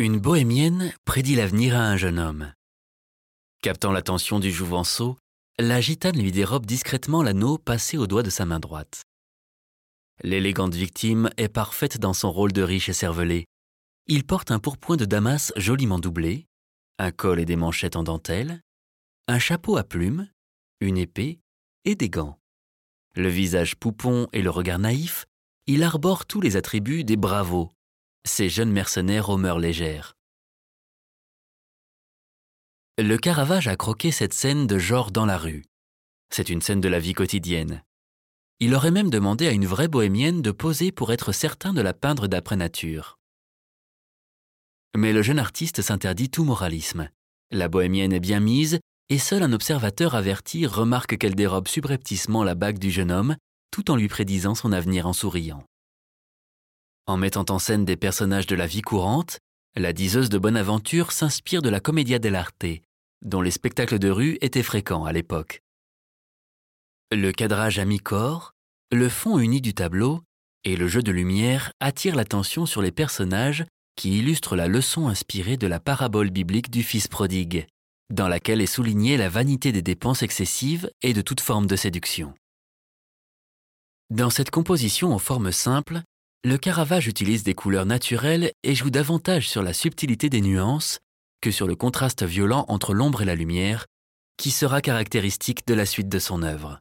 Une bohémienne prédit l'avenir à un jeune homme. Captant l'attention du jouvenceau, la gitane lui dérobe discrètement l'anneau passé au doigt de sa main droite. L'élégante victime est parfaite dans son rôle de riche et cervelé. Il porte un pourpoint de damas joliment doublé, un col et des manchettes en dentelle, un chapeau à plumes, une épée et des gants. Le visage poupon et le regard naïf, il arbore tous les attributs des bravos, ces jeunes mercenaires aux mœurs légères. Le Caravage a croqué cette scène de genre dans la rue. C'est une scène de la vie quotidienne. Il aurait même demandé à une vraie bohémienne de poser pour être certain de la peindre d'après nature. Mais le jeune artiste s'interdit tout moralisme. La bohémienne est bien mise, et seul un observateur averti remarque qu'elle dérobe subrepticement la bague du jeune homme, tout en lui prédisant son avenir en souriant. En mettant en scène des personnages de la vie courante, la diseuse de Bonaventure s'inspire de la Commedia dell'arte, dont les spectacles de rue étaient fréquents à l'époque. Le cadrage à mi-corps, le fond uni du tableau et le jeu de lumière attirent l'attention sur les personnages qui illustrent la leçon inspirée de la parabole biblique du Fils prodigue, dans laquelle est soulignée la vanité des dépenses excessives et de toute forme de séduction. Dans cette composition en forme simple, le Caravage utilise des couleurs naturelles et joue davantage sur la subtilité des nuances que sur le contraste violent entre l'ombre et la lumière, qui sera caractéristique de la suite de son œuvre.